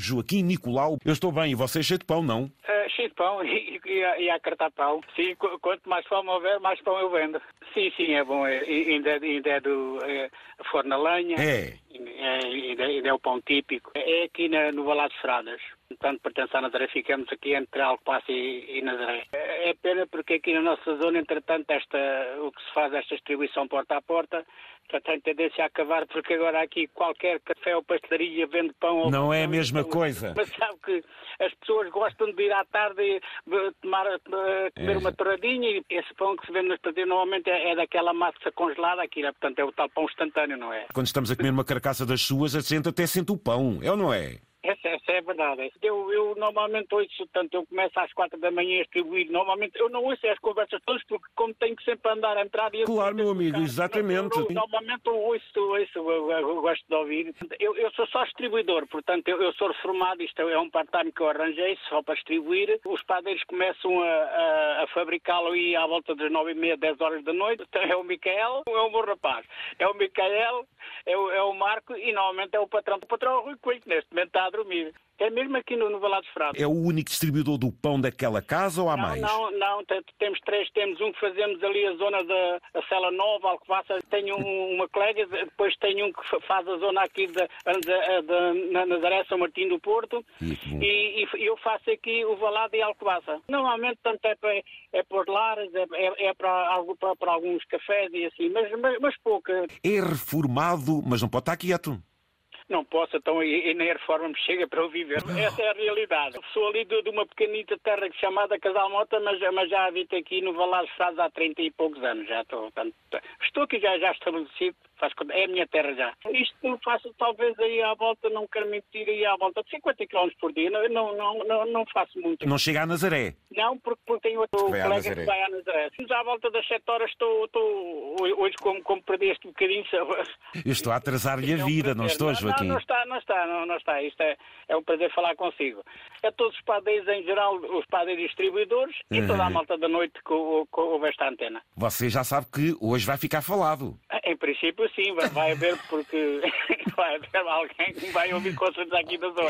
Joaquim Nicolau. Eu estou bem, e você é cheio de pão, não? Uh, cheio de pão e, e, a, e a cartar pão. Sim, quanto mais fome houver, mais pão eu vendo. Sim, sim, é bom. É, ainda, ainda é do é, forno a lenha. É. É, ainda, ainda é o pão típico. É aqui na, no Valado de Fradas. Portanto, pertence à Nazaré, ficamos aqui entre Alcobaça e, e Nazaré. É, pena porque aqui na nossa zona, entretanto, esta, o que se faz, esta distribuição porta a porta, já tem tendência a acabar, porque agora aqui qualquer café ou pastelaria vende pão. Não é a mesma coisa. Mas sabe que as pessoas gostam de ir à tarde e tomar, comer é. uma torradinha e esse pão que se vende nas pastelarias normalmente é, é, daquela massa congelada, aqui, né? portanto é o tal pão instantâneo, não é? Quando estamos a comer uma carcaça das suas, a gente até sente o pão, é ou não é? É verdade. Eu, eu normalmente ouço, tanto eu começo às quatro da manhã a distribuir. Normalmente eu não ouço as conversas todas porque como tenho que sempre andar a entrar e Claro, meu amigo, exatamente. Eu, normalmente eu ouço, ouço eu, eu, gosto de ouvir. Eu, eu sou só distribuidor, portanto eu, eu sou reformado, isto é um part-time que eu arranjei só para distribuir. Os padeiros começam a, a, a fabricá-lo aí à volta das nove e meia, dez horas da noite. Então, é o Micael, é o meu rapaz. É o Micael, é o, é o Marco e normalmente é o patrão. O patrão o Rui Coelho, neste momento está a dormir. É mesmo aqui no, no Valado Frado. É o único distribuidor do pão daquela casa ou há não, mais? Não, não, temos três. Temos um que fazemos ali a zona da a Cela Nova, Alcobaça. Tenho um, uma colega, depois tenho um que faz a zona aqui da, da, da na Nazaré, São Martim do Porto. E, e, eu faço aqui o Valado e Alcobaça. Normalmente, tanto é para, é por lares, é, é, é para, para, para, alguns cafés e assim, mas, mas, mas pouca. É reformado, mas não pode estar quieto não posso, então, e, e nem a reforma me chega para eu viver. Essa é a realidade. Sou ali de, de uma pequenita terra chamada Casal Mota, mas, mas já habito aqui no Valar Frades há 30 e poucos anos. Já estou, portanto, estou aqui já, já estabelecido faz, é a minha terra já. Isto faço talvez aí à volta, não quero mentir, aí à volta de 50 km por dia, não, não, não, não faço muito. Não chega a Nazaré? Não, porque, porque tenho outro colega que vai a Nazaré. Mas à volta das 7 horas estou, estou hoje como, como perdi este bocadinho... Eu estou a atrasar-lhe a é vida, não estou, Joaquim? Não, não está, não está, não, não está. Isto é, é um prazer falar consigo. É todos os padeiros em geral, os padeiros distribuidores e toda a uhum. malta da noite que, que ouve esta antena. Você já sabe que hoje vai ficar falado. Princípio sim, vai haver porque vai haver alguém que vai ouvir concertos aqui da zona.